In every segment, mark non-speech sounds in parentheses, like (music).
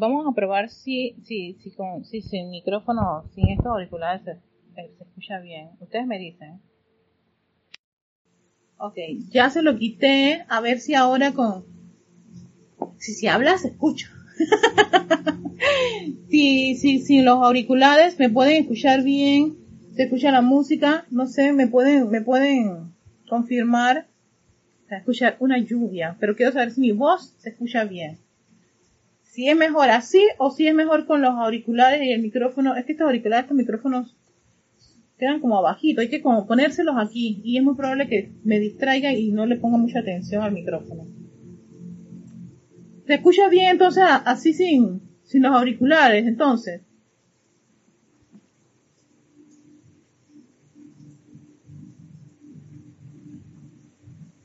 vamos a probar si, si, si, con, si sin micrófono, sin estos auriculares se, eh, se escucha bien. Ustedes me dicen. Ok, ya se lo quité. A ver si ahora con... Si se habla, se escucha. (laughs) si, si, sin los auriculares me pueden escuchar bien. Se escucha la música. No sé, me pueden, me pueden confirmar. Se escucha una lluvia. Pero quiero saber si mi voz se escucha bien si es mejor así o si es mejor con los auriculares y el micrófono. Es que estos auriculares, estos micrófonos quedan como abajito, hay que como ponérselos aquí y es muy probable que me distraiga y no le ponga mucha atención al micrófono. ¿Se escucha bien entonces así sin, sin los auriculares entonces?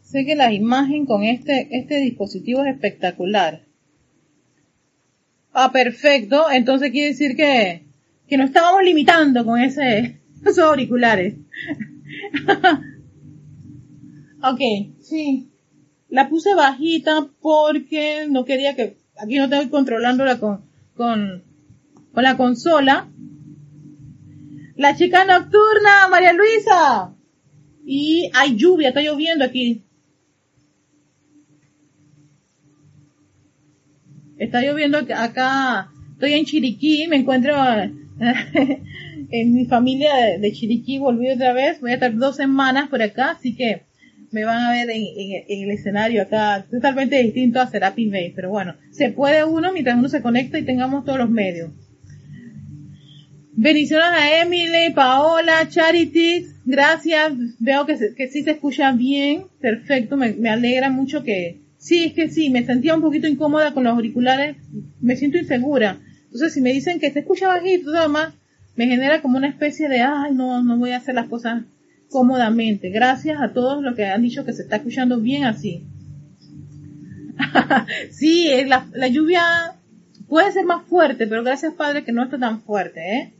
Sé que la imagen con este, este dispositivo es espectacular. Ah, perfecto. Entonces quiere decir que, que nos estábamos limitando con ese, (laughs) esos auriculares. (laughs) ok, sí. La puse bajita porque no quería que, aquí no estoy controlándola con, con, con la consola. La chica nocturna, María Luisa. Y hay lluvia, está lloviendo aquí. Está lloviendo acá, estoy en Chiriquí, me encuentro (laughs) en mi familia de, Chiriquí, volví otra vez, voy a estar dos semanas por acá, así que me van a ver en, el escenario acá, totalmente distinto a Serapis Bay, pero bueno, se puede uno mientras uno se conecta y tengamos todos los medios. Bendiciones a Emily, Paola, Charity, gracias, veo que, que sí se escucha bien, perfecto, me, me alegra mucho que, Sí, es que sí, me sentía un poquito incómoda con los auriculares, me siento insegura. Entonces, si me dicen que se escucha bajito, nada más, me genera como una especie de, ay, no, no voy a hacer las cosas cómodamente. Gracias a todos los que han dicho que se está escuchando bien así. (laughs) sí, la, la lluvia puede ser más fuerte, pero gracias Padre que no está tan fuerte, ¿eh?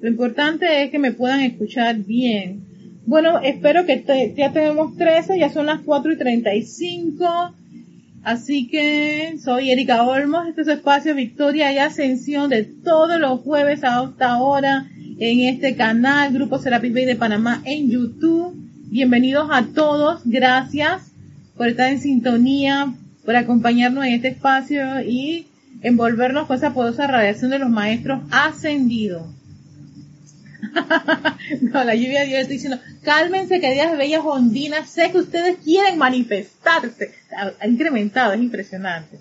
Lo importante es que me puedan escuchar bien. Bueno, espero que ya tenemos 13, ya son las 4 y 35. Así que soy Erika Olmos, este es espacio Victoria y Ascensión de todos los jueves a esta hora en este canal Grupo Serapis Bay de Panamá en YouTube. Bienvenidos a todos, gracias por estar en sintonía, por acompañarnos en este espacio y envolvernos con esa poderosa radiación de los maestros ascendidos. (laughs) no, la lluvia de Dios estoy diciendo, cálmense queridas bellas ondinas, sé que ustedes quieren manifestarse. Ha incrementado, es impresionante.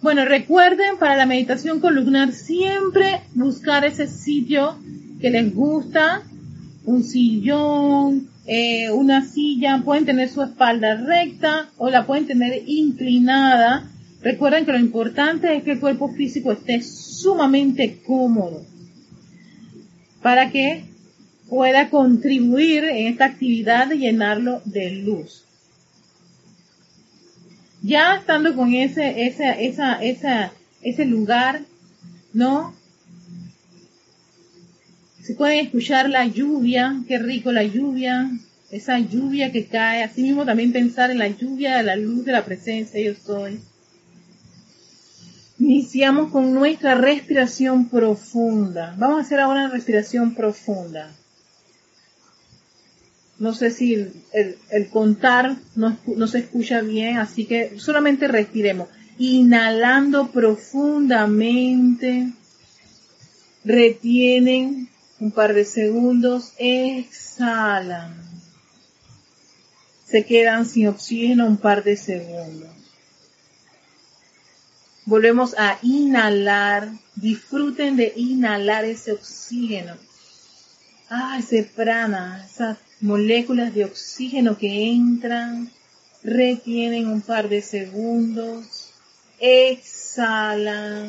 Bueno, recuerden para la meditación columnar siempre buscar ese sitio que les gusta, un sillón, eh, una silla, pueden tener su espalda recta o la pueden tener inclinada. Recuerden que lo importante es que el cuerpo físico esté sumamente cómodo para que pueda contribuir en esta actividad de llenarlo de luz. Ya estando con ese, esa, ese lugar, ¿no? Se pueden escuchar la lluvia, qué rico la lluvia, esa lluvia que cae, así mismo también pensar en la lluvia la luz de la presencia yo soy. Iniciamos con nuestra respiración profunda. Vamos a hacer ahora una respiración profunda. No sé si el, contar no, se escucha bien, así que solamente respiremos. Inhalando profundamente. Retienen un par de segundos. Exhalan. Se quedan sin oxígeno un par de segundos. Volvemos a inhalar. Disfruten de inhalar ese oxígeno. Ah, ese prana, esas moléculas de oxígeno que entran, retienen un par de segundos, exhalan.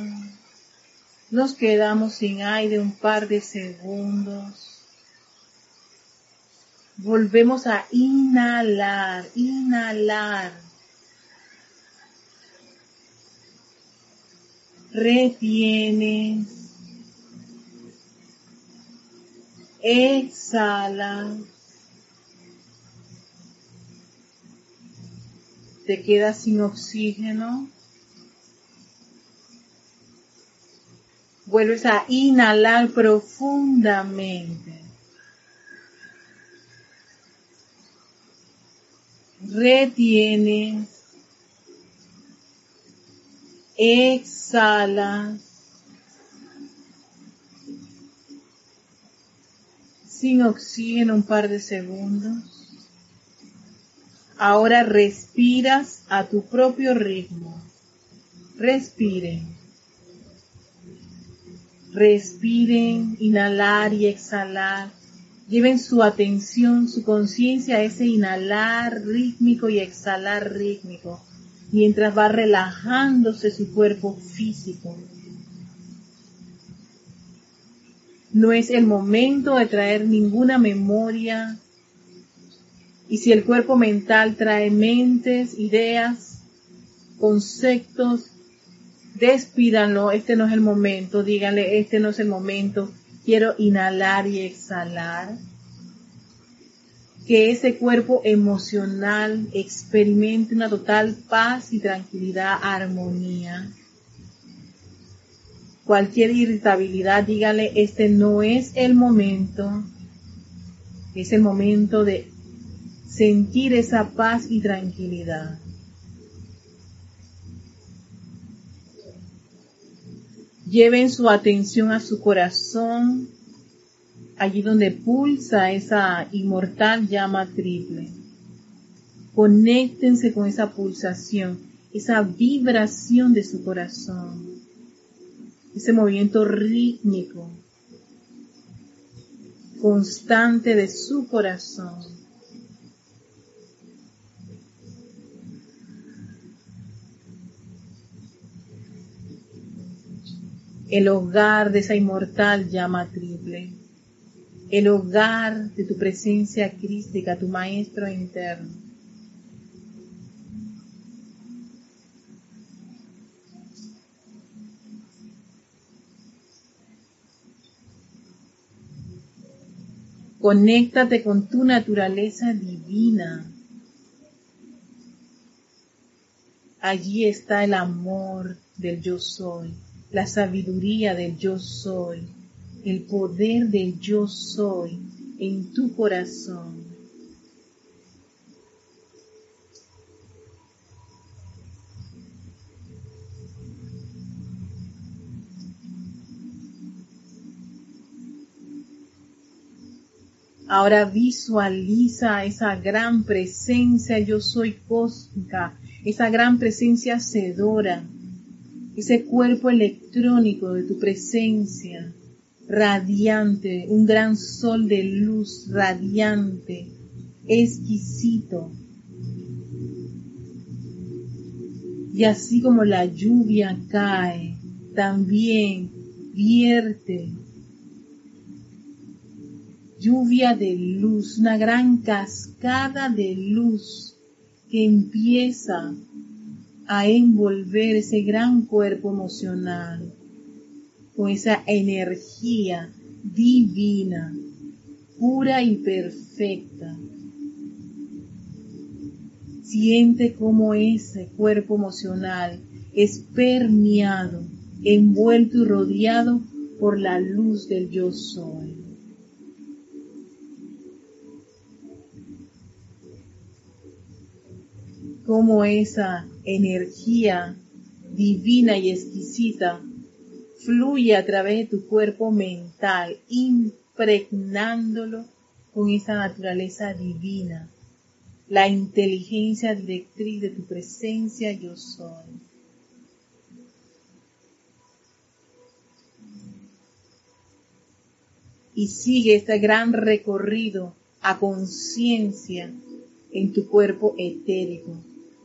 Nos quedamos sin aire un par de segundos. Volvemos a inhalar, inhalar. Retienes, exhala, te quedas sin oxígeno, Vuelves a inhalar profundamente. Retienes. Exhalas. Sin oxígeno un par de segundos. Ahora respiras a tu propio ritmo. Respiren. Respiren, inhalar y exhalar. Lleven su atención, su conciencia a ese inhalar rítmico y exhalar rítmico, mientras va relajándose su cuerpo físico. No es el momento de traer ninguna memoria. Y si el cuerpo mental trae mentes, ideas, conceptos, despídanlo, este no es el momento, díganle, este no es el momento, quiero inhalar y exhalar. Que ese cuerpo emocional experimente una total paz y tranquilidad, armonía. Cualquier irritabilidad, díganle, este no es el momento, es el momento de sentir esa paz y tranquilidad. Lleven su atención a su corazón, allí donde pulsa esa inmortal llama triple. Conéctense con esa pulsación, esa vibración de su corazón, ese movimiento rítmico, constante de su corazón. el hogar de esa inmortal llama triple, el hogar de tu presencia crística, tu maestro interno. Conéctate con tu naturaleza divina. Allí está el amor del yo soy la sabiduría del yo soy, el poder del yo soy en tu corazón. Ahora visualiza esa gran presencia yo soy cósmica, esa gran presencia hacedora ese cuerpo electrónico de tu presencia, radiante, un gran sol de luz radiante, exquisito. Y así como la lluvia cae, también vierte lluvia de luz, una gran cascada de luz que empieza a envolver ese gran cuerpo emocional con esa energía divina, pura y perfecta. Siente cómo ese cuerpo emocional es permeado, envuelto y rodeado por la luz del yo soy. Cómo esa energía divina y exquisita fluye a través de tu cuerpo mental, impregnándolo con esa naturaleza divina, la inteligencia directriz de tu presencia yo soy. Y sigue este gran recorrido a conciencia en tu cuerpo etérico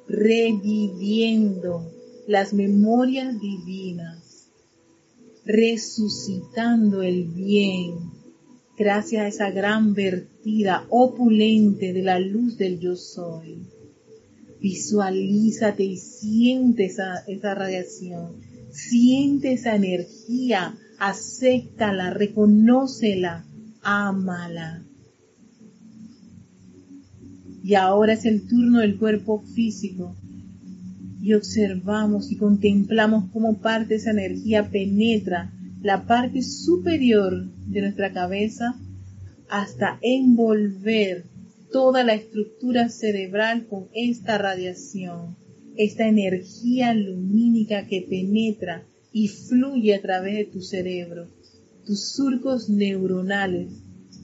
reviviendo las memorias divinas, resucitando el bien, gracias a esa gran vertida opulente de la luz del yo soy. Visualízate y siente esa, esa radiación, siente esa energía, acéptala, reconócela, ámala. Y ahora es el turno del cuerpo físico. Y observamos y contemplamos cómo parte esa energía penetra la parte superior de nuestra cabeza hasta envolver toda la estructura cerebral con esta radiación, esta energía lumínica que penetra y fluye a través de tu cerebro. Tus surcos neuronales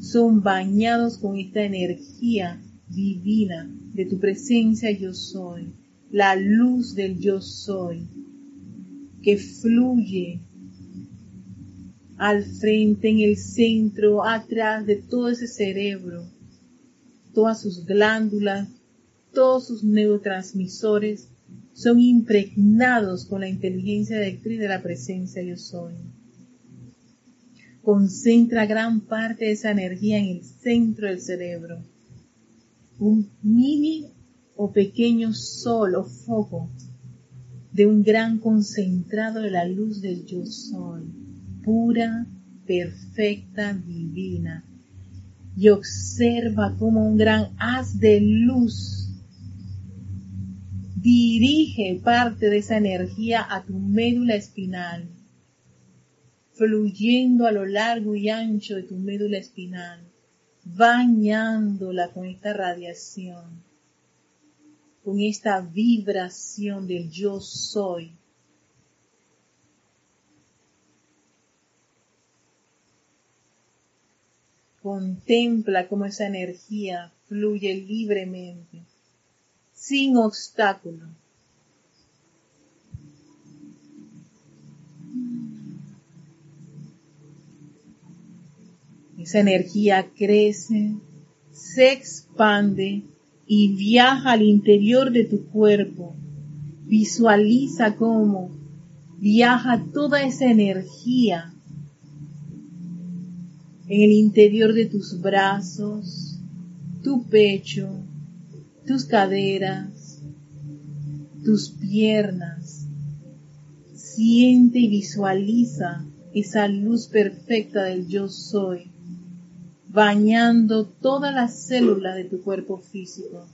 son bañados con esta energía divina de tu presencia yo soy, la luz del yo soy, que fluye al frente, en el centro, atrás de todo ese cerebro, todas sus glándulas, todos sus neurotransmisores son impregnados con la inteligencia directriz de la presencia yo soy. Concentra gran parte de esa energía en el centro del cerebro. Un mini o pequeño sol o foco de un gran concentrado de la luz del yo soy, pura, perfecta, divina. Y observa como un gran haz de luz dirige parte de esa energía a tu médula espinal, fluyendo a lo largo y ancho de tu médula espinal, bañándola con esta radiación, con esta vibración del yo soy. Contempla cómo esa energía fluye libremente sin obstáculo. Esa energía crece, se expande y viaja al interior de tu cuerpo. Visualiza cómo viaja toda esa energía en el interior de tus brazos, tu pecho, tus caderas, tus piernas. Siente y visualiza esa luz perfecta del yo soy, bañando todas las células de tu cuerpo físico,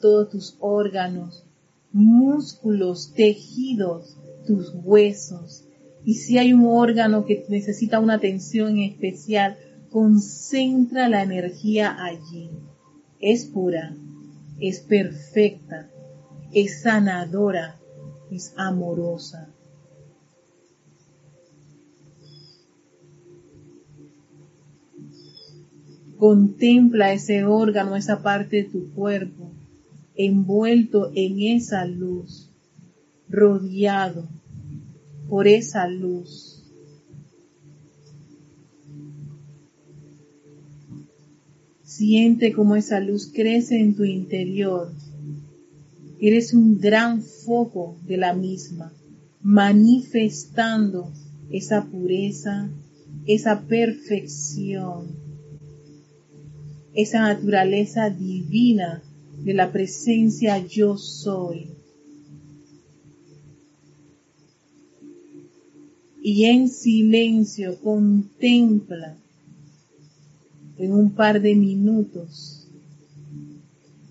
todos tus órganos, músculos, tejidos, tus huesos. Y si hay un órgano que necesita una atención especial, concentra la energía allí. Es pura, es perfecta, es sanadora, es amorosa. Contempla ese órgano, esa parte de tu cuerpo, envuelto en esa luz, rodeado por esa luz. Siente cómo esa luz crece en tu interior. Eres un gran foco de la misma, manifestando esa pureza, esa perfección, esa naturaleza divina de la presencia yo soy. Y en silencio contempla en un par de minutos,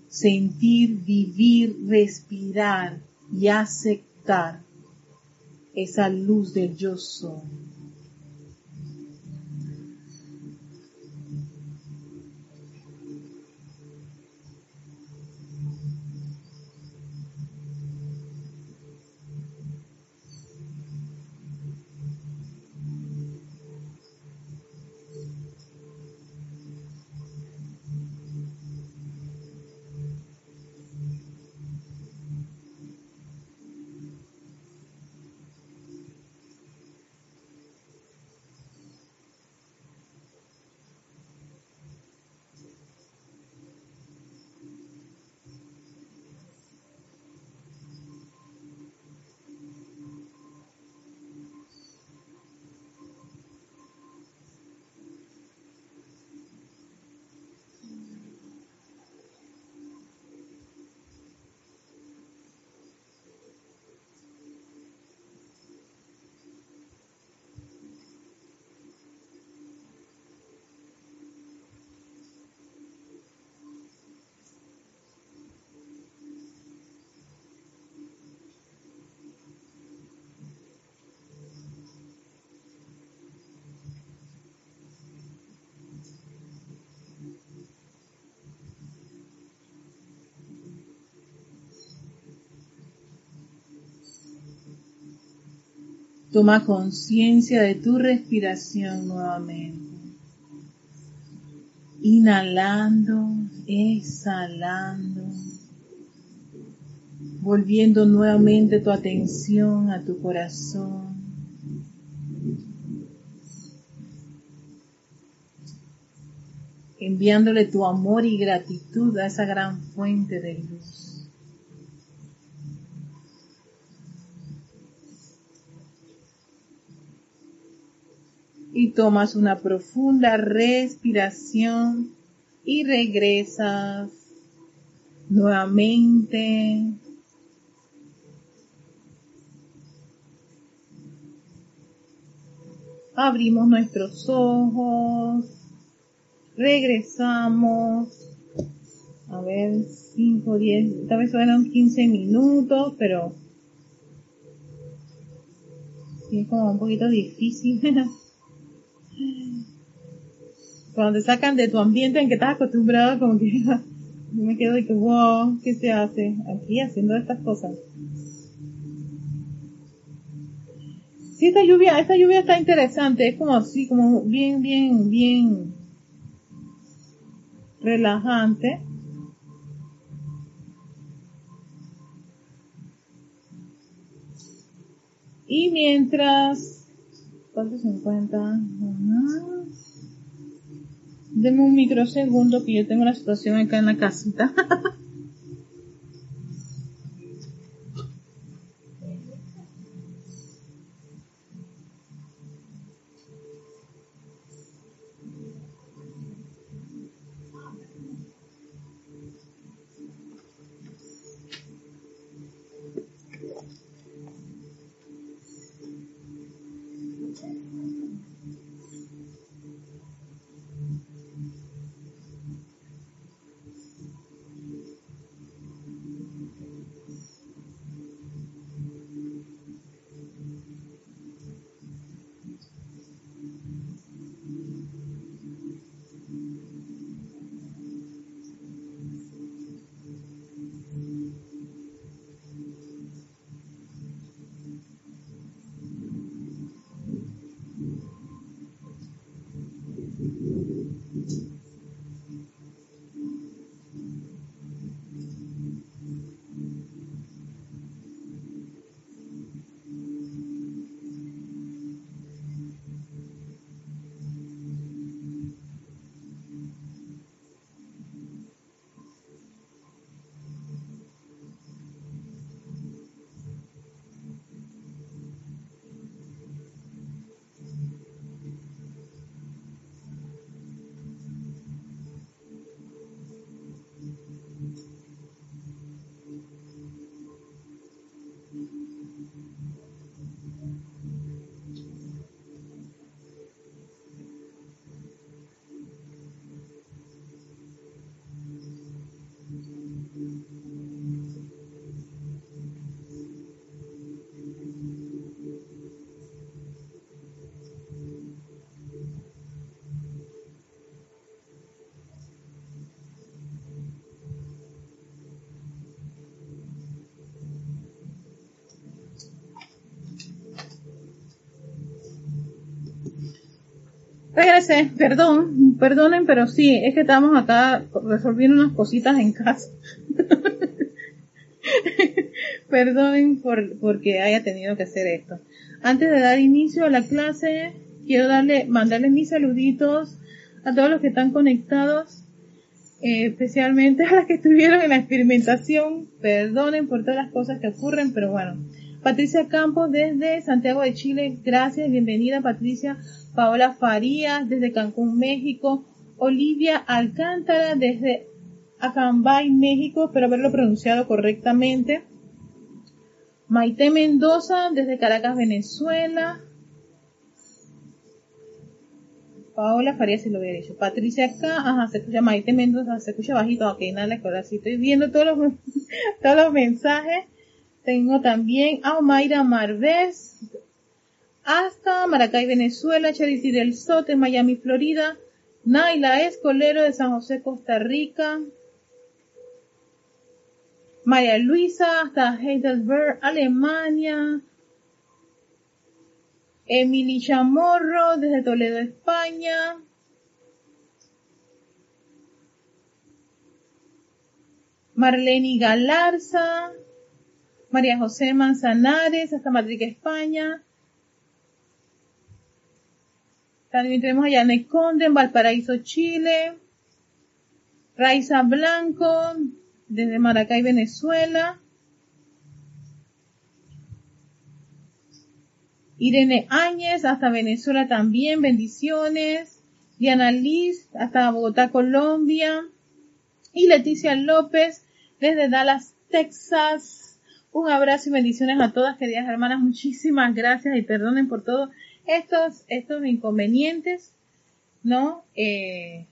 sentir, vivir, respirar y aceptar esa luz del yo soy. Toma conciencia de tu respiración nuevamente. Inhalando, exhalando, volviendo nuevamente tu atención a tu corazón. enviándole tu amor y gratitud a esa gran fuente de luz. Y tomas una profunda respiración y regresas nuevamente. Abrimos nuestros ojos regresamos. A ver, 5, 10, tal vez fueron 15 minutos, pero sí, es como un poquito difícil. (laughs) Cuando te sacan de tu ambiente en que estás acostumbrado, como que (laughs) yo me quedo de que, wow, ¿qué se hace aquí haciendo estas cosas? Sí, esta lluvia, esta lluvia está interesante, es como así, como bien, bien, bien, relajante. Y mientras, ¿cuánto se encuentra? Deme un microsegundo que yo tengo la situación acá en la casita. (laughs) Regresé, perdón, perdonen, pero sí, es que estamos acá resolviendo unas cositas en casa. (laughs) Perdonen por porque haya tenido que hacer esto. Antes de dar inicio a la clase, quiero darle, mandarles mis saluditos a todos los que están conectados, eh, especialmente a las que estuvieron en la experimentación. Perdonen por todas las cosas que ocurren, pero bueno. Patricia Campos desde Santiago de Chile, gracias, bienvenida Patricia. Paola Farías desde Cancún, México. Olivia Alcántara desde Acambay, México, espero haberlo pronunciado correctamente. Maite Mendoza desde Caracas, Venezuela. Paola Farías, si lo hubiera dicho. Patricia acá, ajá, se escucha Maite Mendoza, se escucha bajito, ok, nada, ahora sí estoy viendo todos los, (laughs) todos los mensajes. Tengo también a Omaira Marvés, hasta Maracay, Venezuela, Charity del Sote, Miami, Florida, Naila Escolero de San José, Costa Rica, María Luisa hasta Heidelberg, Alemania, Emily Chamorro desde Toledo, España. Marlene Galarza, María José Manzanares, hasta Madrid, España. También tenemos a Conde en Valparaíso, Chile. Raiza Blanco desde Maracay, Venezuela. Irene Áñez hasta Venezuela también, bendiciones. Diana Liz hasta Bogotá, Colombia. Y Leticia López desde Dallas, Texas. Un abrazo y bendiciones a todas, queridas hermanas. Muchísimas gracias y perdonen por todos estos, estos inconvenientes, ¿no? Eh,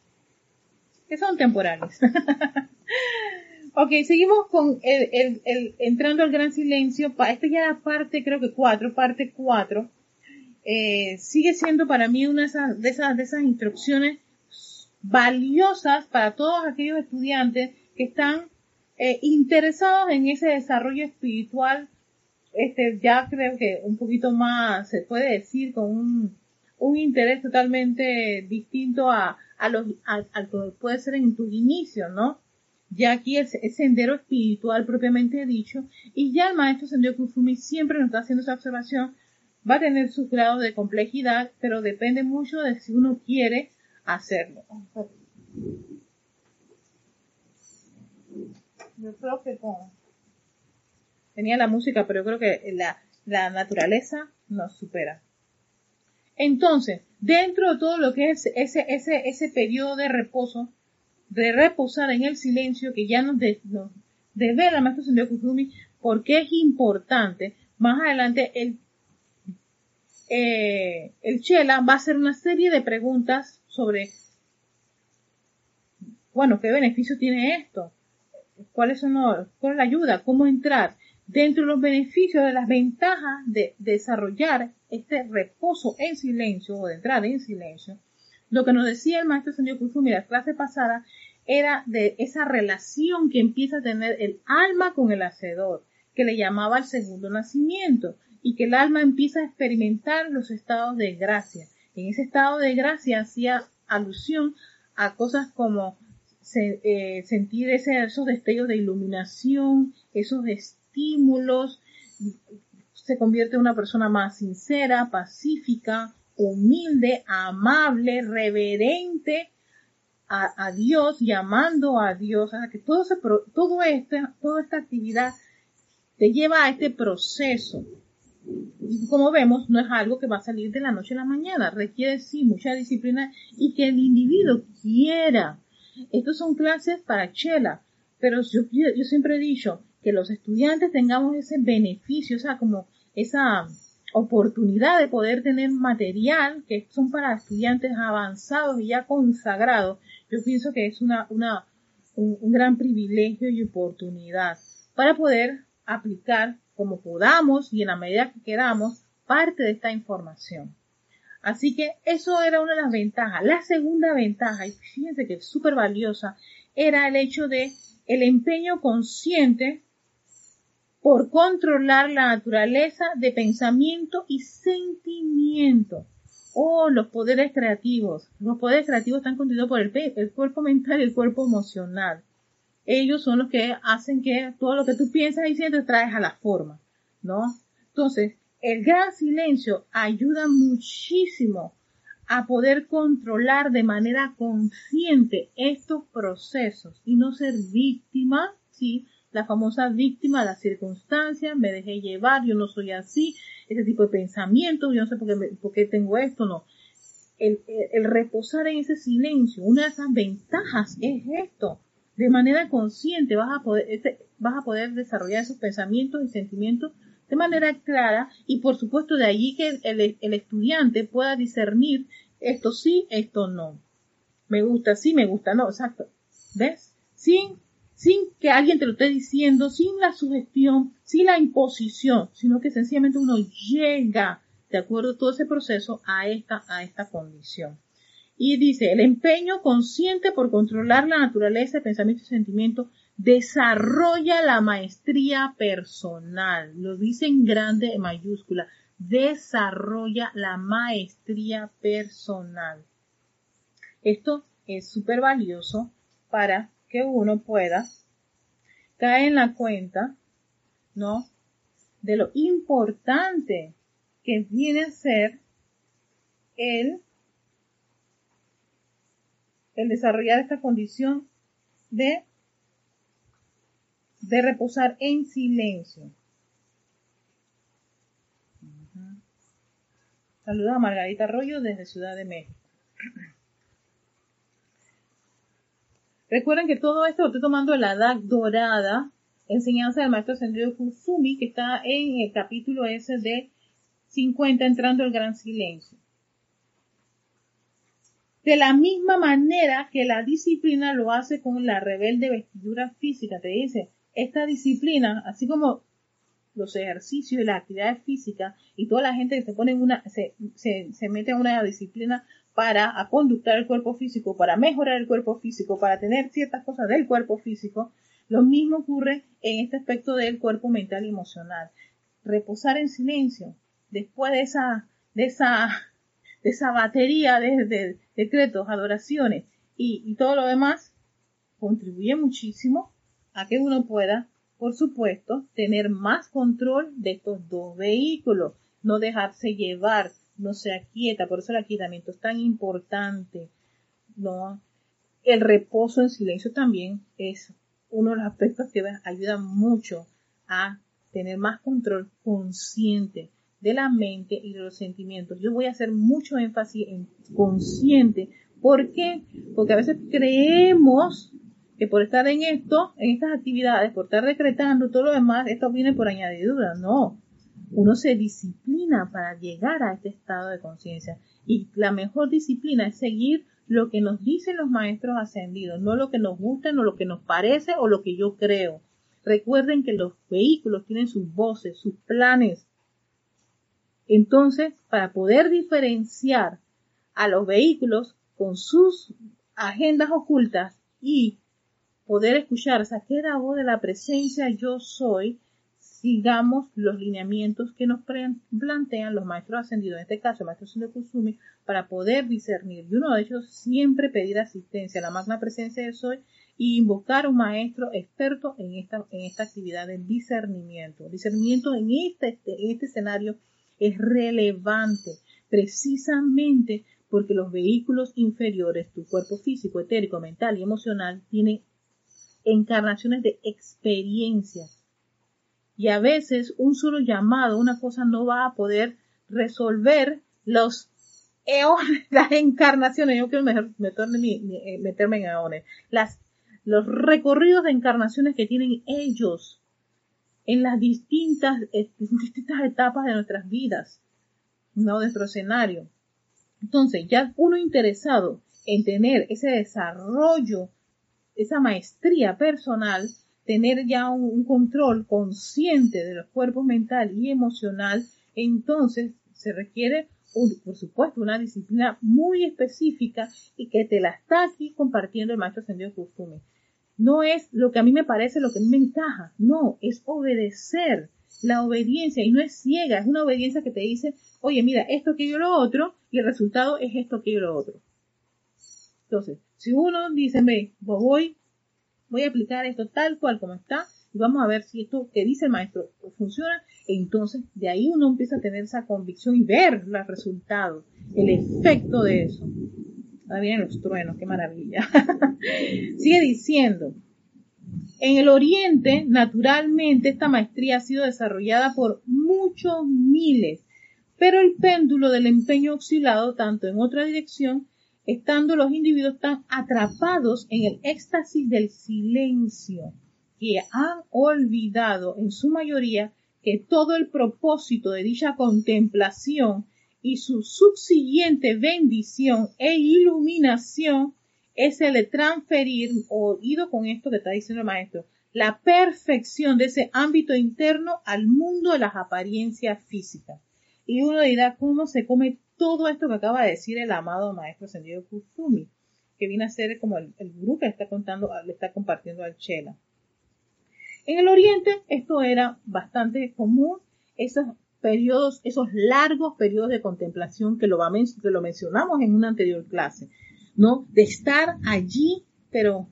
que son temporales. (laughs) ok, seguimos con el, el, entrando al gran silencio. Esta ya la parte, creo que cuatro, parte cuatro. Eh, sigue siendo para mí una de esas, de esas, de esas instrucciones valiosas para todos aquellos estudiantes que están eh, interesados en ese desarrollo espiritual, este, ya creo que un poquito más, se puede decir, con un, un interés totalmente distinto a, a los, que puede ser en tu inicio, ¿no? Ya aquí es, sendero espiritual propiamente dicho, y ya el maestro Sendero Kufumi siempre nos está haciendo esa observación, va a tener sus grados de complejidad, pero depende mucho de si uno quiere hacerlo. Yo creo que con... Tenía la música, pero yo creo que la, la naturaleza nos supera. Entonces, dentro de todo lo que es ese, ese, ese periodo de reposo, de reposar en el silencio que ya nos, de, nos devela el maestro Sendio Kuzumi, porque es importante, más adelante el, eh, el Chela va a hacer una serie de preguntas sobre, bueno, ¿qué beneficio tiene esto? Cuáles son cuál es la ayuda, cómo entrar dentro de los beneficios de las ventajas de desarrollar este reposo en silencio o de entrar en silencio. Lo que nos decía el maestro señor Kusumi la clase pasada era de esa relación que empieza a tener el alma con el hacedor, que le llamaba el segundo nacimiento, y que el alma empieza a experimentar los estados de gracia. En ese estado de gracia hacía alusión a cosas como eh, sentir esos destellos de iluminación, esos estímulos, se convierte en una persona más sincera, pacífica, humilde, amable, reverente a, Dios, llamando a Dios, o que todo, todo este, toda esta actividad te lleva a este proceso. Y como vemos, no es algo que va a salir de la noche a la mañana, requiere sí mucha disciplina y que el individuo quiera estas son clases para Chela, pero yo, siempre he dicho que los estudiantes tengamos ese beneficio, o sea, como esa oportunidad de poder tener material que son para estudiantes avanzados y ya consagrados, yo pienso que es una, una, un, un gran privilegio y oportunidad para poder aplicar como podamos y en la medida que queramos parte de esta información. Así que eso era una de las ventajas. La segunda ventaja, y fíjense que es súper valiosa, era el hecho de el empeño consciente por controlar la naturaleza de pensamiento y sentimiento. Oh, los poderes creativos. Los poderes creativos están contenidos por el, el cuerpo mental y el cuerpo emocional. Ellos son los que hacen que todo lo que tú piensas y sientes traes a la forma, ¿no? Entonces, el gran silencio ayuda muchísimo a poder controlar de manera consciente estos procesos y no ser víctima, ¿sí? La famosa víctima de las circunstancias, me dejé llevar, yo no soy así, ese tipo de pensamientos, yo no sé por qué, tengo esto, no. El, el, reposar en ese silencio, una de esas ventajas es esto. De manera consciente vas a poder, vas a poder desarrollar esos pensamientos y sentimientos de manera clara y por supuesto de allí que el, el estudiante pueda discernir esto sí, esto no. Me gusta sí, me gusta no, exacto. ¿Ves? Sin, sin que alguien te lo esté diciendo, sin la sugestión, sin la imposición, sino que sencillamente uno llega, de acuerdo a todo ese proceso, a esta, a esta condición. Y dice, el empeño consciente por controlar la naturaleza de pensamiento y sentimiento desarrolla la maestría personal, lo dice en grande, en mayúscula, desarrolla la maestría personal. Esto es súper valioso para que uno pueda caer en la cuenta, ¿no? De lo importante que viene a ser el, el desarrollar esta condición de, de reposar en silencio. Saludos a Margarita Arroyo desde Ciudad de México. (clears throat) Recuerden que todo esto lo estoy tomando la edad dorada, enseñanza del maestro Sendero Kusumi, que está en el capítulo ese de 50, entrando el gran silencio. De la misma manera que la disciplina lo hace con la rebelde vestidura física, te dice, esta disciplina, así como los ejercicios y las actividades físicas y toda la gente que se pone en una, se, se, mete en una disciplina para a conductar el cuerpo físico, para mejorar el cuerpo físico, para tener ciertas cosas del cuerpo físico, lo mismo ocurre en este aspecto del cuerpo mental y emocional. Reposar en silencio, después de esa, de esa, de esa batería de, decretos, adoraciones y, y todo lo demás, contribuye muchísimo a que uno pueda por supuesto, tener más control de estos dos vehículos, no dejarse llevar, no se aquieta, por eso el aquietamiento es tan importante, ¿no? El reposo en silencio también es uno de los aspectos que ayuda mucho a tener más control consciente de la mente y de los sentimientos. Yo voy a hacer mucho énfasis en consciente. ¿Por qué? Porque a veces creemos que por estar en esto, en estas actividades, por estar decretando todo lo demás, esto viene por añadidura. No. Uno se disciplina para llegar a este estado de conciencia. Y la mejor disciplina es seguir lo que nos dicen los maestros ascendidos, no lo que nos gusta, no lo que nos parece o lo que yo creo. Recuerden que los vehículos tienen sus voces, sus planes. Entonces, para poder diferenciar a los vehículos con sus agendas ocultas y poder escuchar esa queda voz de la presencia yo soy, sigamos los lineamientos que nos plantean los maestros ascendidos, en este caso el maestro Sendo Kusumi, para poder discernir. Y uno de ellos siempre pedir asistencia a la magna presencia yo soy y invocar un maestro experto en esta, en esta actividad de discernimiento. discernimiento en este, en este escenario es relevante precisamente porque los vehículos inferiores, tu cuerpo físico, etérico, mental y emocional, tienen encarnaciones de experiencias. Y a veces un solo llamado, una cosa no va a poder resolver los eones, las encarnaciones, yo quiero meterme, eh, meterme en eones, las, los recorridos de encarnaciones que tienen ellos en las distintas, eh, distintas etapas de nuestras vidas, no de nuestro escenario. Entonces, ya uno interesado en tener ese desarrollo esa maestría personal, tener ya un, control consciente de los cuerpos mental y emocional, entonces se requiere, por supuesto, una disciplina muy específica y que te la está aquí compartiendo el maestro Ascendido Kusumi. No es lo que a mí me parece, lo que a mí me encaja, no, es obedecer. La obediencia, y no es ciega, es una obediencia que te dice, oye, mira, esto, aquello, lo otro, y el resultado es esto, aquello, lo otro. Entonces, si uno dice, ve, voy, voy a aplicar esto tal cual como está, y vamos a ver si esto que dice el maestro funciona, entonces de ahí uno empieza a tener esa convicción y ver los resultados, el efecto de eso. Ahora vienen los truenos, qué maravilla. (laughs) Sigue diciendo, en el Oriente, naturalmente, esta maestría ha sido desarrollada por muchos miles, pero el péndulo del empeño oscilado tanto en otra dirección estando los individuos tan atrapados en el éxtasis del silencio que han olvidado en su mayoría que todo el propósito de dicha contemplación y su subsiguiente bendición e iluminación es el de transferir, oído con esto que está diciendo el maestro, la perfección de ese ámbito interno al mundo de las apariencias físicas. Y uno dirá, ¿cómo se come todo esto que acaba de decir el amado maestro ascendido Kusumi, que viene a ser como el, grupo que le está contando, le está compartiendo al Chela. En el Oriente esto era bastante común, esos periodos, esos largos periodos de contemplación que lo, que lo mencionamos en una anterior clase, ¿no? De estar allí, pero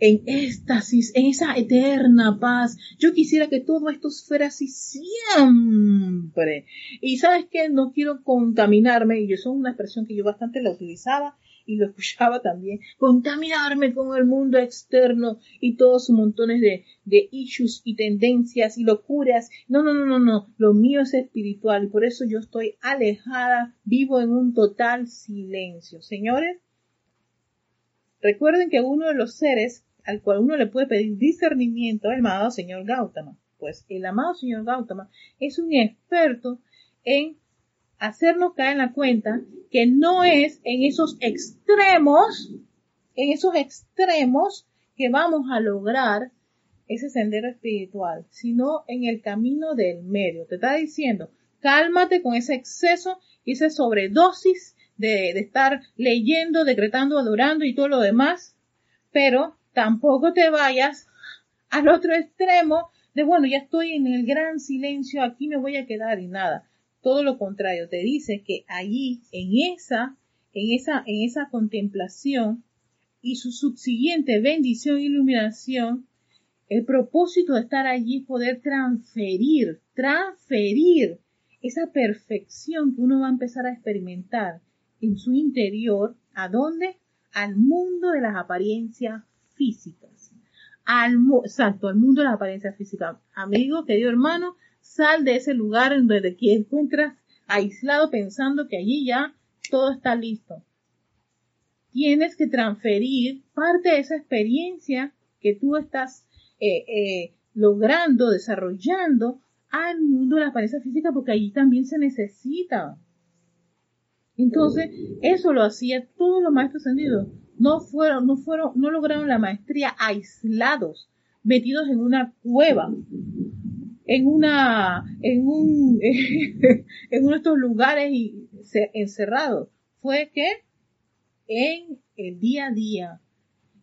en éxtasis, en esa eterna paz. Yo quisiera que todo esto fuera así siempre. Y sabes que no quiero contaminarme, y eso es una expresión que yo bastante la utilizaba y lo (laughs) escuchaba también, contaminarme con el mundo externo y todos sus montones de, de issues y tendencias y locuras. No, no, no, no, no, lo mío es espiritual y por eso yo estoy alejada, vivo en un total silencio. Señores, recuerden que uno de los seres al cual uno le puede pedir discernimiento el amado señor Gautama. Pues el amado señor Gautama es un experto en hacernos caer en la cuenta que no es en esos extremos, en esos extremos que vamos a lograr ese sendero espiritual, sino en el camino del medio. Te está diciendo, cálmate con ese exceso y esa sobredosis de estar leyendo, decretando, adorando y todo lo demás, pero tampoco te vayas al otro extremo de, bueno, ya estoy en el gran silencio, aquí me voy a quedar y nada. Todo lo contrario, te dice que allí, en esa, en esa, en esa contemplación y su subsiguiente bendición e iluminación, el propósito de estar allí es poder transferir, transferir esa perfección que uno va a empezar a experimentar en su interior, ¿a dónde? Al mundo de las apariencias físicas. Al, mundo de las apariencias físicas. Amigo, querido hermano, sal de ese lugar en donde te encuentras aislado pensando que allí ya todo está listo. Tienes que transferir parte de esa experiencia que tú estás eh, eh, logrando, desarrollando al mundo de la apariencia física porque allí también se necesita. Entonces, eso lo hacía todos los maestros ascendidos no fueron, no fueron, no lograron la maestría aislados, metidos en una cueva, en una, en un, (laughs) en uno de estos lugares y encerrados. Fue que en el día a día,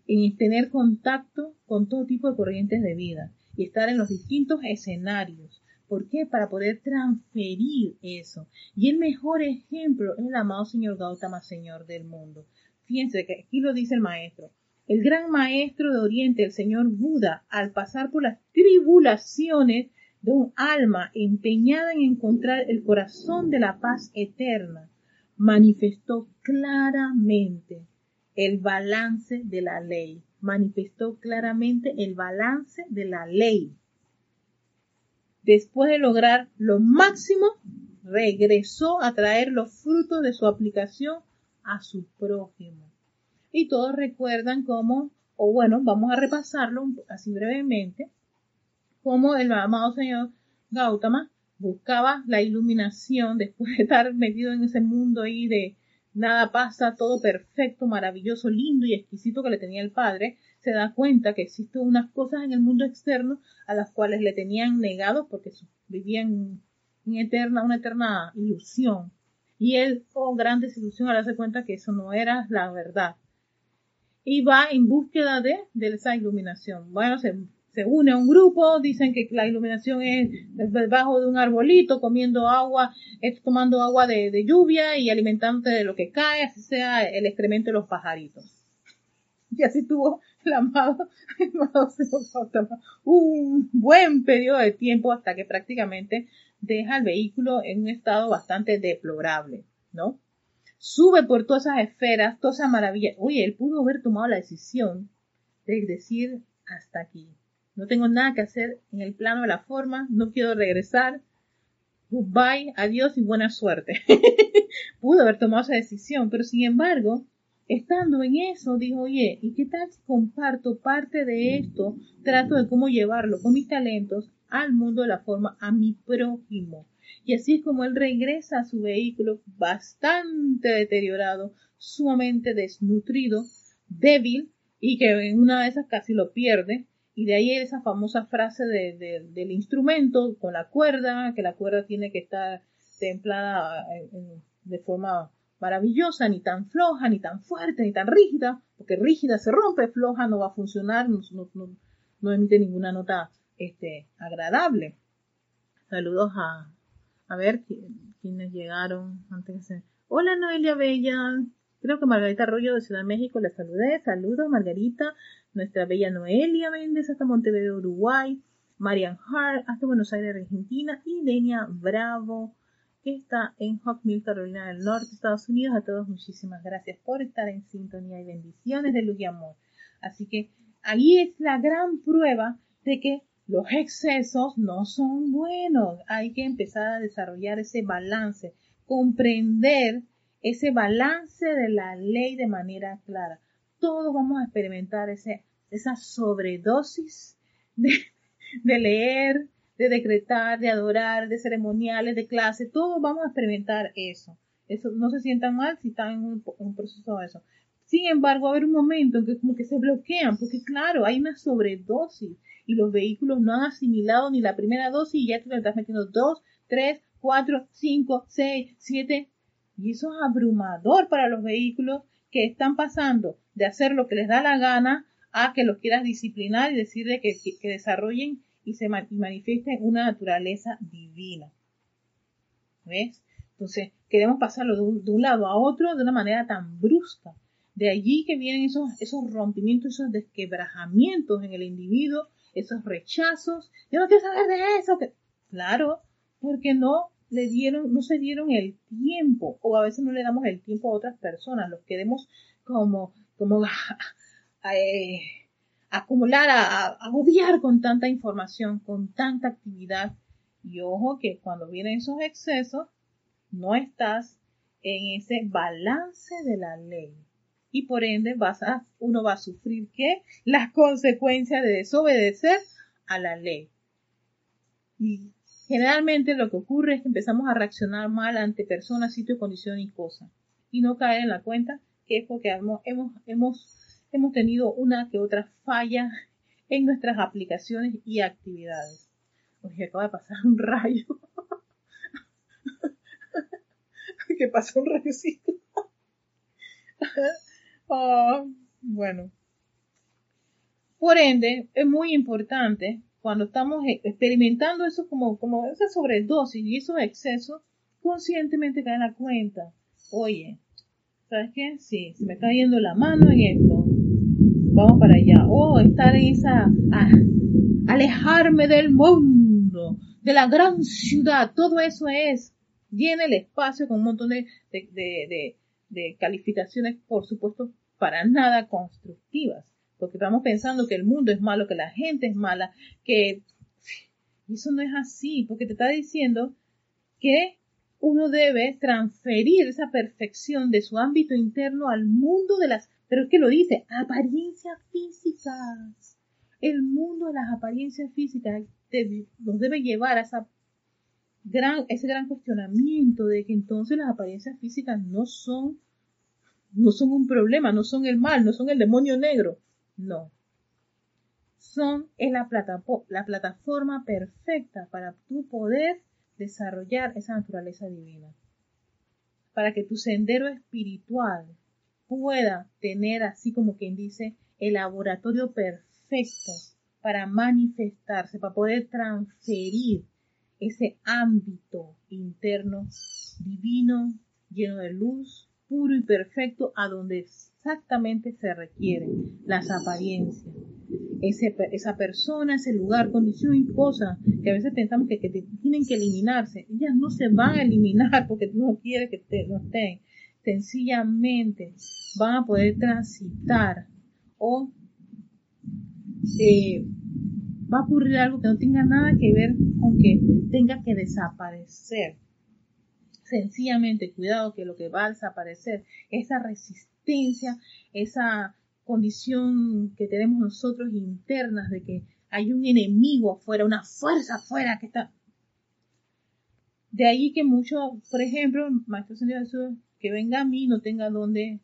en tener contacto con todo tipo de corrientes de vida y estar en los distintos escenarios. ¿Por qué? Para poder transferir eso. Y el mejor ejemplo es el amado Señor Gautama, Señor del mundo. Fíjense que aquí lo dice el maestro. El gran maestro de Oriente, el señor Buda, al pasar por las tribulaciones de un alma empeñada en encontrar el corazón de la paz eterna, manifestó claramente el balance de la ley. Manifestó claramente el balance de la ley. Después de lograr lo máximo, regresó a traer los frutos de su aplicación a su prójimo. Y todos recuerdan cómo, o bueno, vamos a repasarlo así brevemente, cómo el amado señor Gautama buscaba la iluminación después de estar metido en ese mundo ahí de nada pasa, todo perfecto, maravilloso, lindo y exquisito que le tenía el padre, se da cuenta que existen unas cosas en el mundo externo a las cuales le tenían negado porque vivían en eterna, una eterna ilusión. Y él, con gran desilusión, al darse cuenta que eso no era la verdad. Y va en búsqueda de, de esa iluminación. Bueno, se, se une a un grupo, dicen que la iluminación es debajo de un arbolito, comiendo agua, tomando agua de, de lluvia y alimentándote de lo que cae, así sea el excremento de los pajaritos. Y así tuvo el amado, el un buen periodo de tiempo hasta que prácticamente deja el vehículo en un estado bastante deplorable, ¿no? Sube por todas esas esferas, toda esa maravilla. Oye, él pudo haber tomado la decisión de decir hasta aquí. No tengo nada que hacer en el plano de la forma, no quiero regresar. Goodbye, adiós y buena suerte. (laughs) pudo haber tomado esa decisión, pero sin embargo, estando en eso, dijo, oye, ¿y qué tal si comparto parte de esto? Trato de cómo llevarlo con mis talentos al mundo de la forma a mi prójimo. Y así es como él regresa a su vehículo bastante deteriorado, sumamente desnutrido, débil, y que en una de esas casi lo pierde. Y de ahí esa famosa frase del instrumento con la cuerda, que la cuerda tiene que estar templada de forma maravillosa, ni tan floja, ni tan fuerte, ni tan rígida, porque rígida se rompe, floja no va a funcionar, no, no emite ninguna nota este, agradable. Saludos a, A ver, ¿quiénes llegaron antes de Hola Noelia Bella, creo que Margarita Arroyo de Ciudad de México le saludé. Saludos Margarita, nuestra bella Noelia Méndez hasta Montevideo, Uruguay. Marian Hart hasta Buenos Aires, Argentina. Y Denia Bravo, que está en Hawkmill, Carolina del Norte, Estados Unidos. A todos muchísimas gracias por estar en sintonía y bendiciones de luz y amor. Así que ahí es la gran prueba de que los excesos no son buenos. Hay que empezar a desarrollar ese balance, comprender ese balance de la ley de manera clara. Todos vamos a experimentar ese, esa sobredosis de, leer, de decretar, de adorar, de ceremoniales, de clase. Todos vamos a experimentar eso. Eso no se sientan mal si están en un proceso de eso. Sin embargo, va a haber un momento en que como que se bloquean, porque claro, hay una sobredosis y los vehículos no han asimilado ni la primera dosis y ya tú le estás metiendo dos, tres, cuatro, cinco, seis, siete. Y eso es abrumador para los vehículos que están pasando de hacer lo que les da la gana a que los quieras disciplinar y decirle que, que, desarrollen y se manifiesten una naturaleza divina. ¿Ves? Entonces, queremos pasarlo de un, lado a otro de una manera tan brusca. De allí que vienen esos, esos rompimientos, esos desquebrajamientos en el individuo esos rechazos. Yo no quiero saber de eso. Claro, porque no le dieron, no se dieron el tiempo, o a veces no le damos el tiempo a otras personas, los queremos como, como (laughs) eh, acumular, a, agobiar con tanta información, con tanta actividad. Y ojo que cuando vienen esos excesos, no estás en ese balance de la ley y por ende vas a, uno va a sufrir ¿qué? las consecuencias de desobedecer a la ley. Y generalmente lo que ocurre es que empezamos a reaccionar mal ante personas, sitio, condición y cosas y no caer en la cuenta que es porque hemos, hemos, hemos, tenido una que otra falla en nuestras aplicaciones y actividades. Oye, acaba de pasar un rayo. (laughs) ¿Qué pasó un rayocito? Oh, bueno. Por ende, es muy importante cuando estamos e, experimentando eso como, como esa sobredosis y esos excesos, conscientemente caer la cuenta. Oye, ¿sabes qué? Sí, se me está yendo la mano en esto. Vamos para allá. O estar en esa, alejarme del mundo, de la gran ciudad. Todo eso es, llena el espacio con un montón de, de de calificaciones, por supuesto, para nada constructivas, porque estamos pensando que el mundo es malo, que la gente es mala, que eso no es así, porque te está diciendo que uno debe transferir esa perfección de su ámbito interno al mundo de las, pero es que lo dice, apariencias físicas. El mundo de las apariencias físicas nos debe llevar a esa gran, ese gran cuestionamiento de que entonces las apariencias físicas no son, no son un problema, no son el mal, no son el demonio negro. No. Son es la, la plataforma perfecta para tu poder desarrollar esa naturaleza divina. Para que tu sendero espiritual pueda tener, así como quien dice, el laboratorio perfecto para manifestarse, para poder transferir ese ámbito interno divino, lleno de luz, puro y perfecto, a donde exactamente se requieren las apariencias. Esa persona, ese lugar, condición y cosa que a veces pensamos que, tienen que eliminarse, ellas no se van a eliminar porque tú no quieres que no estén. Sencillamente van a poder transitar o eh, va a ocurrir algo que no tenga nada que ver con que tenga que desaparecer. Sencillamente, cuidado que lo que va a desaparecer, esa resistencia, esa condición que tenemos nosotros internas de que hay un enemigo afuera, una fuerza afuera que está. De ahí que mucho, por ejemplo, Maestro Señor Jesús, que venga a mí no tenga donde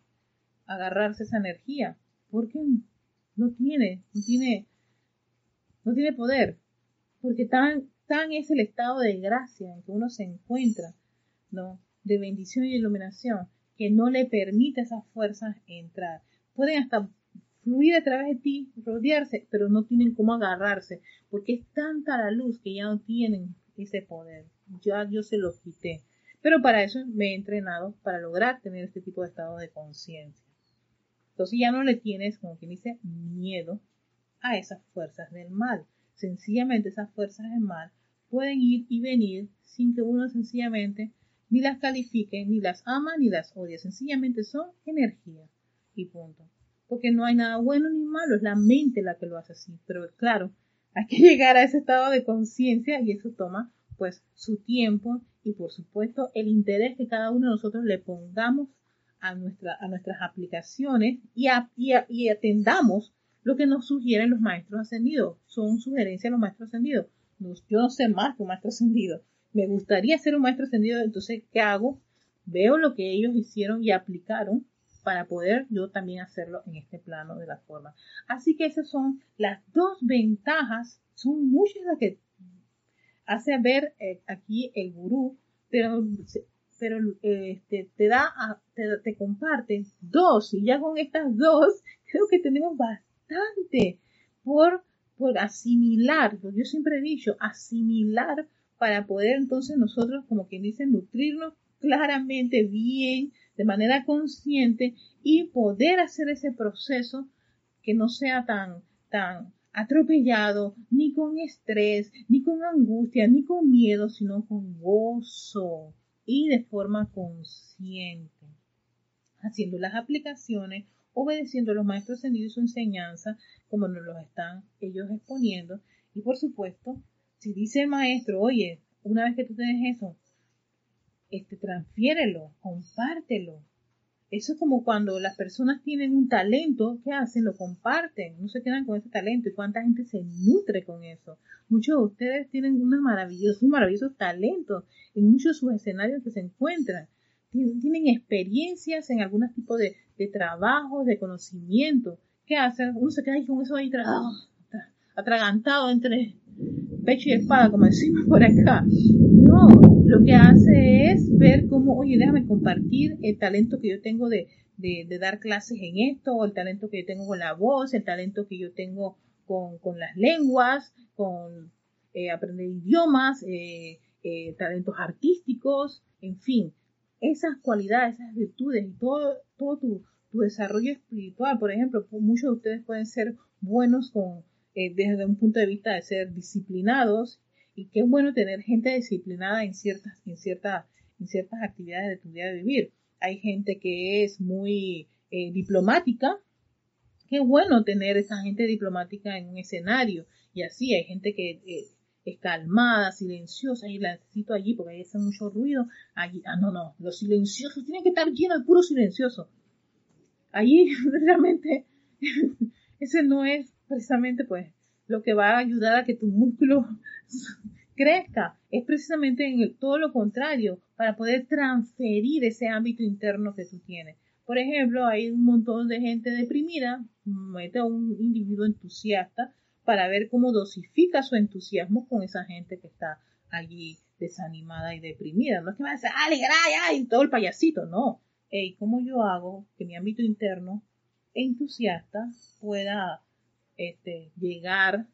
agarrarse esa energía, porque no tiene, no tiene no tiene poder, porque tan, tan es el estado de gracia en que uno se encuentra, ¿no? De bendición y iluminación, que no le permite a esas fuerzas entrar. Pueden hasta fluir a través de ti, rodearse, pero no tienen cómo agarrarse, porque es tanta la luz que ya no tienen ese poder. ya yo se lo quité. Pero para eso me he entrenado para lograr tener este tipo de estado de conciencia. Entonces ya no le tienes, como quien dice, miedo a esas fuerzas del mal. Sencillamente esas fuerzas del mal pueden ir y venir sin que uno sencillamente ni las califique, ni las ama, ni las odia. Sencillamente son energía y punto. Porque no hay nada bueno ni malo, es la mente la que lo hace así. Pero claro, hay que (laughs) llegar a ese estado de conciencia y eso toma pues su tiempo y por supuesto el interés que cada uno de nosotros le pongamos a, nuestra, a nuestras aplicaciones y, y, atendamos lo que nos sugieren los maestros ascendidos. Son sugerencias de los maestros ascendidos. yo no sé más que un maestro ascendido. Me gustaría ser un maestro ascendido, entonces, ¿qué hago? Veo lo que ellos hicieron y aplicaron para poder yo también hacerlo en este plano de la forma. Así que esas son las dos ventajas, son muchas las que hace ver eh, aquí el gurú, pero, pero este, te da, te, te comparte dos, y ya con estas dos, (laughs) creo que tenemos bastante por, por asimilar, yo siempre he dicho, asimilar para poder entonces nosotros, como quien dice, nutrirnos claramente, bien, de manera consciente y poder hacer ese proceso que no sea tan, tan atropellado, ni con estrés, ni con angustia, ni con miedo, sino con gozo y de forma consciente, haciendo las aplicaciones, obedeciendo a los maestros ascendidos su enseñanza, como nos lo están ellos exponiendo, y por supuesto, si dice el maestro, oye, una vez que tú tienes eso, este, transfiérelo, compártelo, eso es como cuando las personas tienen un talento, ¿qué hacen? Lo comparten, no se quedan con ese talento. ¿Y cuánta gente se nutre con eso? Muchos de ustedes tienen unos maravillosos, maravillosos talentos en muchos de sus escenarios que se encuentran. Tienen, experiencias en algún tipo de, de trabajo, de conocimiento. ¿Qué hacen? Uno se queda ahí con eso ahí atragantado entre pecho y espada, como decimos por acá. No, lo que hace es ver cómo, oye, déjame compartir el talento que yo tengo de, de, dar clases en esto, o el talento que yo tengo con la voz, el talento que yo tengo con, con las lenguas, con eh, aprender idiomas, eh, eh, talentos artísticos, en fin, esas cualidades, esas virtudes y todo, todo tu, tu desarrollo espiritual, por ejemplo, muchos de ustedes pueden ser buenos con desde un punto de vista de ser disciplinados y qué bueno tener gente disciplinada en ciertas, en en ciertas actividades de tu día de vivir. Hay gente que es muy eh, diplomática, qué bueno tener esa gente diplomática en un escenario y así hay gente que eh, calmada, silenciosa y la necesito allí porque ahí hace mucho ruido. Allí, ah, no, no, los silenciosos tienen que estar llenos de puro silencioso. Allí (laughs) realmente (laughs) ese no es precisamente pues lo que va a ayudar a que tu músculo (laughs) crezca. Es precisamente en todo lo contrario, para poder transferir ese ámbito interno que tú tienes. Por ejemplo, hay un montón de gente deprimida, mete a un individuo entusiasta para ver cómo dosifica su entusiasmo con esa gente que está allí desanimada y deprimida. No es que va a decir, alegrar, y todo el payasito, no. Hey, ¿cómo yo hago que mi ámbito interno entusiasta pueda este, llegar,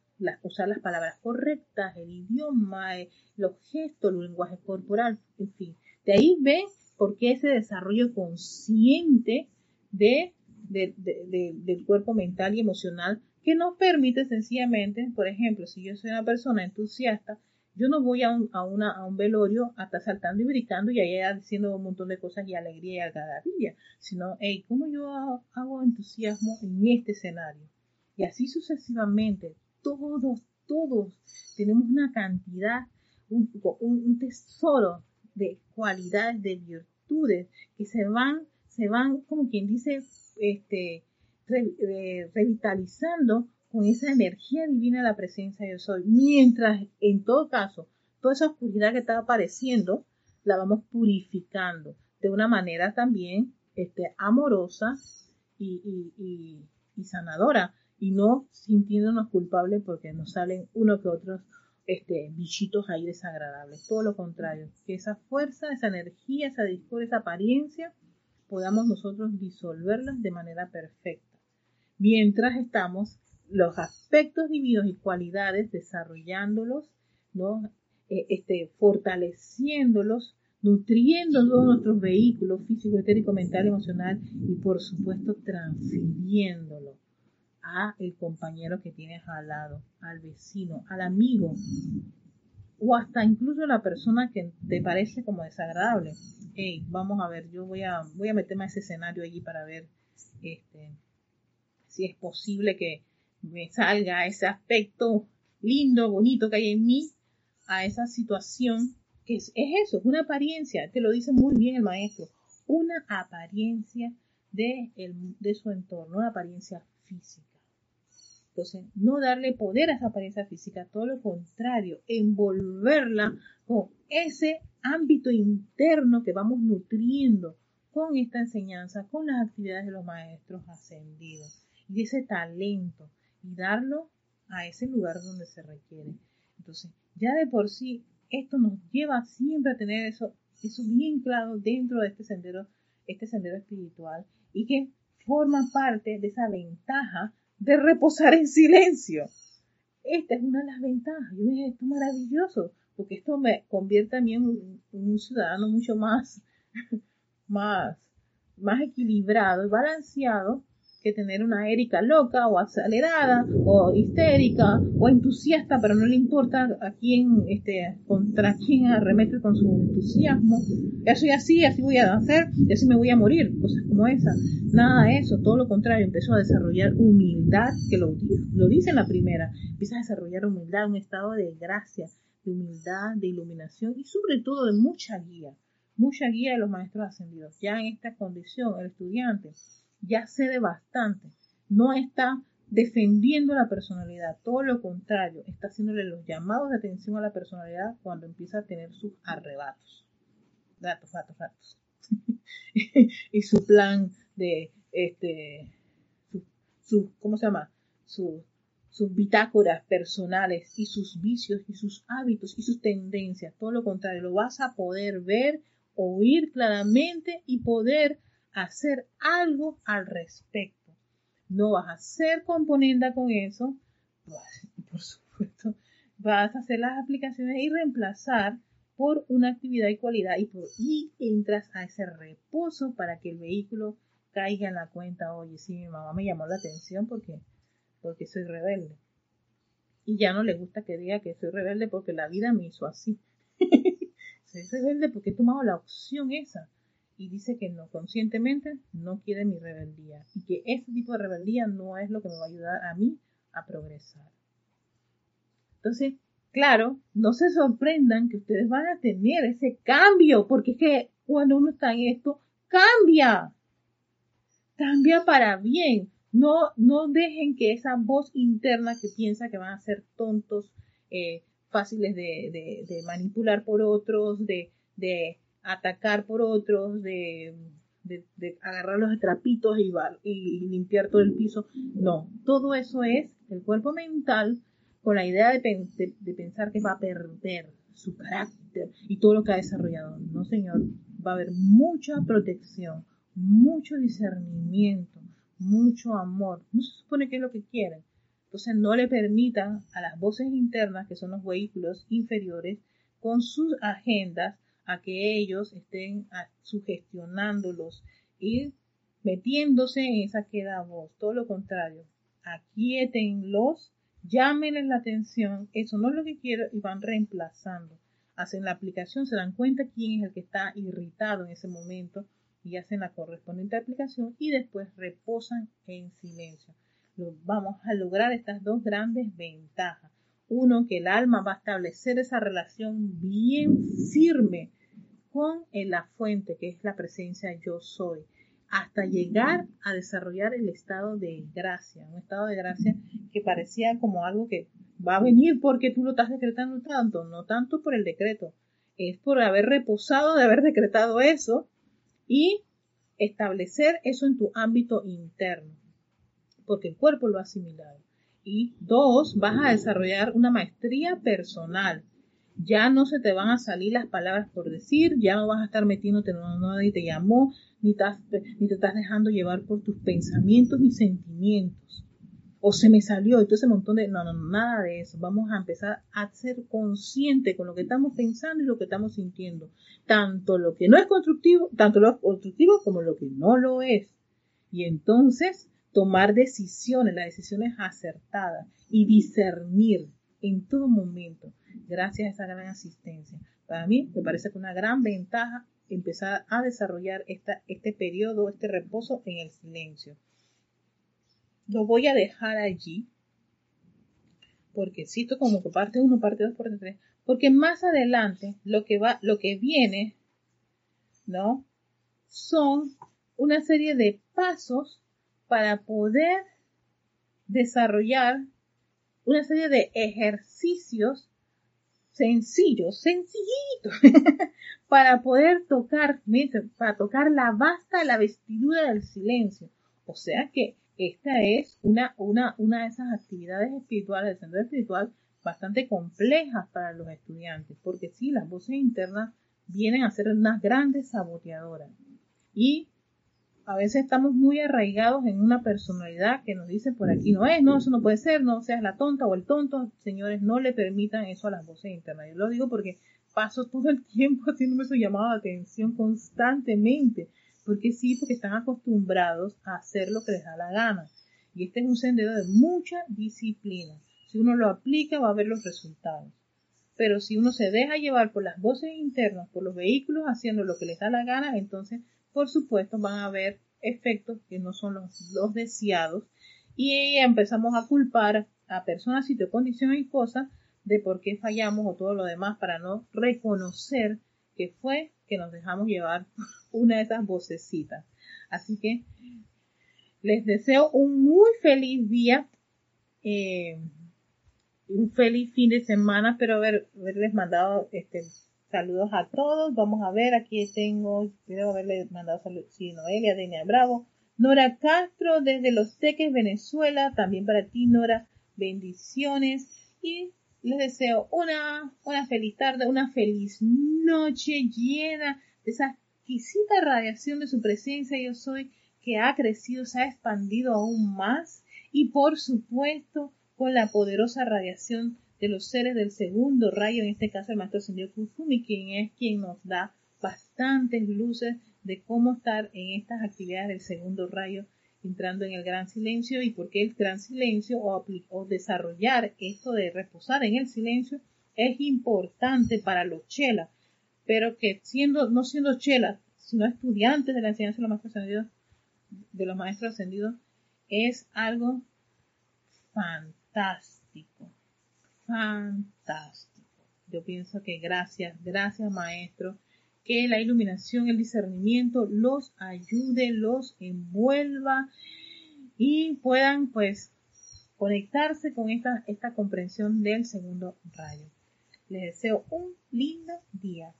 usar las palabras correctas, el idioma, eh, los gestos, el lenguaje corporal, en fin. De ahí ven por qué ese desarrollo consciente de, del cuerpo mental y emocional que nos permite sencillamente, por ejemplo, si yo soy una persona entusiasta, yo no voy a un, a, una, a un velorio a estar saltando y brincando y allá diciendo un montón de cosas y alegría y algarabía, sino, hey, ¿cómo yo hago entusiasmo en este escenario? Y así sucesivamente, todos, todos tenemos una cantidad, un, un, tesoro de cualidades, de virtudes que se van, se van, como quien dice, este, eh, revitalizando con esa energía divina la presencia de yo soy. Mientras, en todo caso, toda esa oscuridad que está apareciendo, la vamos purificando de una manera también este, amorosa y, y, y sanadora y no sintiéndonos culpables porque nos salen uno que otros este, bichitos ahí desagradables. Todo lo contrario, que esa fuerza, esa energía, esa discordia, esa apariencia, podamos nosotros disolverlas de manera perfecta. Mientras estamos los aspectos divinos y cualidades desarrollándolos, ¿no? eh, este, fortaleciéndolos, nutriendo todos nuestros vehículos físico, etérico, mental, emocional y por supuesto transfiriéndolo a el compañero que tienes al lado, al vecino, al amigo o hasta incluso la persona que te parece como desagradable. Hey, vamos a ver, yo voy a voy a meterme a ese escenario allí para ver este si es posible que me salga ese aspecto lindo, bonito que hay en mí a esa situación que es, eso, es una apariencia, te lo dice muy bien el maestro, una apariencia de, de su entorno, una apariencia física. Entonces, no darle poder a esa apariencia física, todo lo contrario, envolverla con ese ámbito interno que vamos nutriendo con esta enseñanza, con las actividades de los maestros ascendidos y ese talento y darlo a ese lugar donde se requiere. Entonces, ya de por sí, esto nos lleva siempre a tener eso, eso bien claro dentro de este sendero, este sendero espiritual y que forma parte de esa ventaja de reposar en silencio. Esta es una de las ventajas. Yo dije, esto es maravilloso, porque esto me convierte a mí en un, ciudadano mucho más, (laughs) más, más equilibrado y balanceado que tener una Erika loca o acelerada o histérica o entusiasta, pero no le importa a quién, este, contra quién arremete con su entusiasmo. Ya soy así, así voy a hacer y así me voy a morir, cosas como esa. Nada de eso, todo lo contrario, empezó a desarrollar humildad, que lo, lo dice en la primera, empieza a desarrollar humildad, un estado de gracia, de humildad, de iluminación y sobre todo de mucha guía, mucha guía de los maestros ascendidos. Ya en esta condición, el estudiante ya cede bastante, no está defendiendo la personalidad, todo lo contrario, está haciéndole los llamados de atención a la personalidad cuando empieza a tener sus arrebatos. Datos, datos, datos. (laughs) y su plan de, este, su, ¿cómo se llama? sus bitácoras personales y sus vicios y sus hábitos y sus tendencias, todo lo contrario, lo vas a poder ver, oír claramente y poder hacer algo al respecto. No vas a hacer componenda con eso, (laughs) por supuesto, vas a hacer las aplicaciones y reemplazar por una actividad y cualidad y, por, y entras a ese reposo para que el vehículo caiga en la cuenta, oye, sí, mi mamá me llamó la atención porque, porque soy rebelde. Y ya no le gusta que diga que soy rebelde porque la vida me hizo así. (laughs) soy rebelde porque he tomado la opción esa y dice que no, conscientemente no quiere mi rebeldía y que ese tipo de rebeldía no es lo que me va a ayudar a mí a progresar. Entonces, claro, no se sorprendan que ustedes van a tener ese cambio, porque es que cuando uno está en esto, cambia, cambia para bien. No, no dejen que esa voz interna que piensa que van a ser tontos, eh, fáciles de, de, manipular por otros, de, de atacar por otros, de, de, agarrar los trapitos y, y, limpiar todo el piso. No, todo eso es el cuerpo mental con la idea de, pensar que va a perder su carácter y todo lo que ha desarrollado. No, señor, va a haber mucha protección, mucho discernimiento, mucho amor. No se supone que es lo que quieren. Entonces no le permitan a las voces internas, que son los vehículos inferiores, con sus agendas, a que ellos estén sugestionándolos y metiéndose en esa queda voz. Todo lo contrario, aquietenlos, llámenles la atención, eso no es lo que quiero y van reemplazando. Hacen la aplicación, se dan cuenta quién es el que está irritado en ese momento y hacen la correspondiente aplicación y después reposan en silencio. Vamos a lograr estas dos grandes ventajas. Uno, que el alma va a establecer esa relación bien firme con la fuente, que es la presencia yo soy, hasta llegar a desarrollar el estado de gracia, un estado de gracia que parecía como algo que va a venir porque tú lo estás decretando tanto, no tanto por el decreto, es por haber reposado de haber decretado eso y establecer eso en tu ámbito interno, porque el cuerpo lo ha asimilado. Y dos, vas a desarrollar una maestría personal ya no se te van a salir las palabras por decir, ya no vas a estar metiéndote en nadie te llamó, ni, ni te estás dejando llevar por tus pensamientos ni sentimientos. o se me salió, entonces un montón de, no, no, nada de eso. Vamos a empezar a ser conscientes con lo que estamos pensando y lo que estamos sintiendo. Tanto lo que no es constructivo, tanto lo constructivo como lo que no lo es. Y entonces tomar decisiones, las decisiones acertadas y discernir en todo momento, gracias a esa gran asistencia. Para mí me parece que una gran ventaja empezar a desarrollar esta, este periodo, este reposo en el silencio lo voy a dejar allí, porque cito como que parte 1, parte 2, parte 3, porque más adelante lo que va, lo que viene, ¿no? Son una serie de pasos para poder desarrollar una serie de ejercicios sencillos, sencillitos, (laughs) para poder tocar, para tocar la basta, la vestidura del silencio. O sea que esta es una, una, una de esas actividades espirituales del centro espiritual bastante complejas para los estudiantes, porque sí, las voces internas vienen a ser unas grandes saboteadoras. Y a veces estamos muy arraigados en una personalidad que nos dice por aquí no es, no, eso no puede ser, no seas la tonta o el tonto. Señores, no le permitan eso a las voces internas. Yo lo digo porque paso todo el tiempo (laughs) haciéndome su llamado de atención constantemente porque sí, porque están acostumbrados a hacer lo que les da la gana. Y este es un sendero de mucha disciplina. Si uno lo aplica, va a ver los resultados. Pero si uno se deja llevar por las voces internas, por los vehículos haciendo lo que les da la gana, entonces, por supuesto, van a haber efectos que no son los, deseados. Y empezamos a culpar a personas, sitio, condiciones y cosas de por qué fallamos o todo lo demás para no reconocer que fue que nos dejamos llevar (laughs) una de esas vocecitas. Así que les deseo un muy feliz día, eh, un feliz fin de semana. Espero haber, haberles mandado este, saludos a todos. Vamos a ver, aquí tengo, quiero haberles mandado saludos, sí, Noelia, Denia Bravo, Nora Castro desde Los Teques, Venezuela. También para ti, Nora, bendiciones. Y les deseo una, una feliz tarde, una feliz noche llena de esa exquisita radiación de su presencia yo soy que ha crecido, se ha expandido aún más y por supuesto con la poderosa radiación de los seres del segundo rayo, en este caso el maestro señor Kuzumi, quien es quien nos da bastantes luces de cómo estar en estas actividades del segundo rayo entrando en el gran silencio y porque el gran silencio o, o desarrollar esto de reposar en el silencio es importante para los chelas, pero que siendo, no siendo chelas, sino estudiantes de la enseñanza de los maestros ascendidos, de los maestros ascendidos, es algo fantástico, fantástico. Yo pienso que gracias, gracias maestro, que la iluminación, el discernimiento los ayude, los envuelva y puedan pues conectarse con esta, esta comprensión del segundo rayo. Les deseo un lindo día.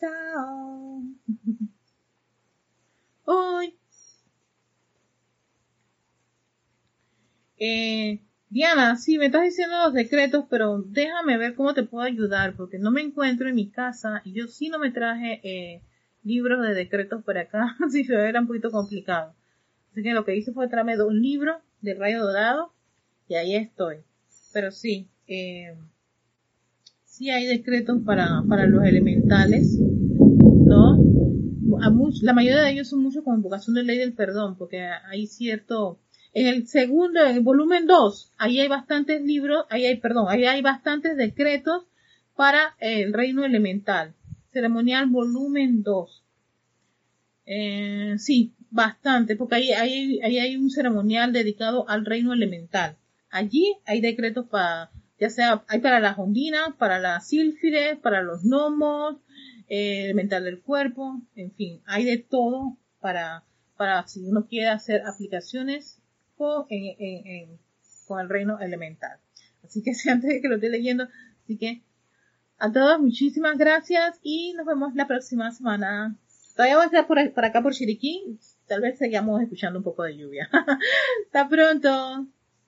Chao. (laughs) Hoy. Eh, Diana, sí, me estás diciendo los decretos, pero déjame ver cómo te puedo ayudar, porque no me encuentro en mi casa y yo sí no me traje eh, libros de decretos por acá, (laughs) así se era un poquito complicado. Así que lo que hice fue traerme dos libros de rayo dorado y ahí estoy. Pero sí, eh, sí hay decretos para, para los elementales, ¿no? La mayoría de ellos son mucho con invocación de ley del perdón, porque hay cierto en el segundo, en el volumen 2, ahí hay bastantes libros, ahí hay, perdón, ahí hay bastantes decretos para el reino elemental. Ceremonial volumen 2. Eh, sí, bastante, porque ahí, ahí, ahí hay un ceremonial dedicado al reino elemental. Allí hay decretos para, ya sea, hay para las ondinas, para las sílfides, para los gnomos, eh, elemental del cuerpo, en fin, hay de todo para, para si uno quiere hacer aplicaciones con el reino elemental. Así que (laughs) antes de que lo esté leyendo, así que a todos muchísimas gracias y nos vemos la próxima semana. Todavía voy a estar por, por acá por Chiriquí, tal vez sigamos escuchando un poco de lluvia. (laughs) Hasta pronto.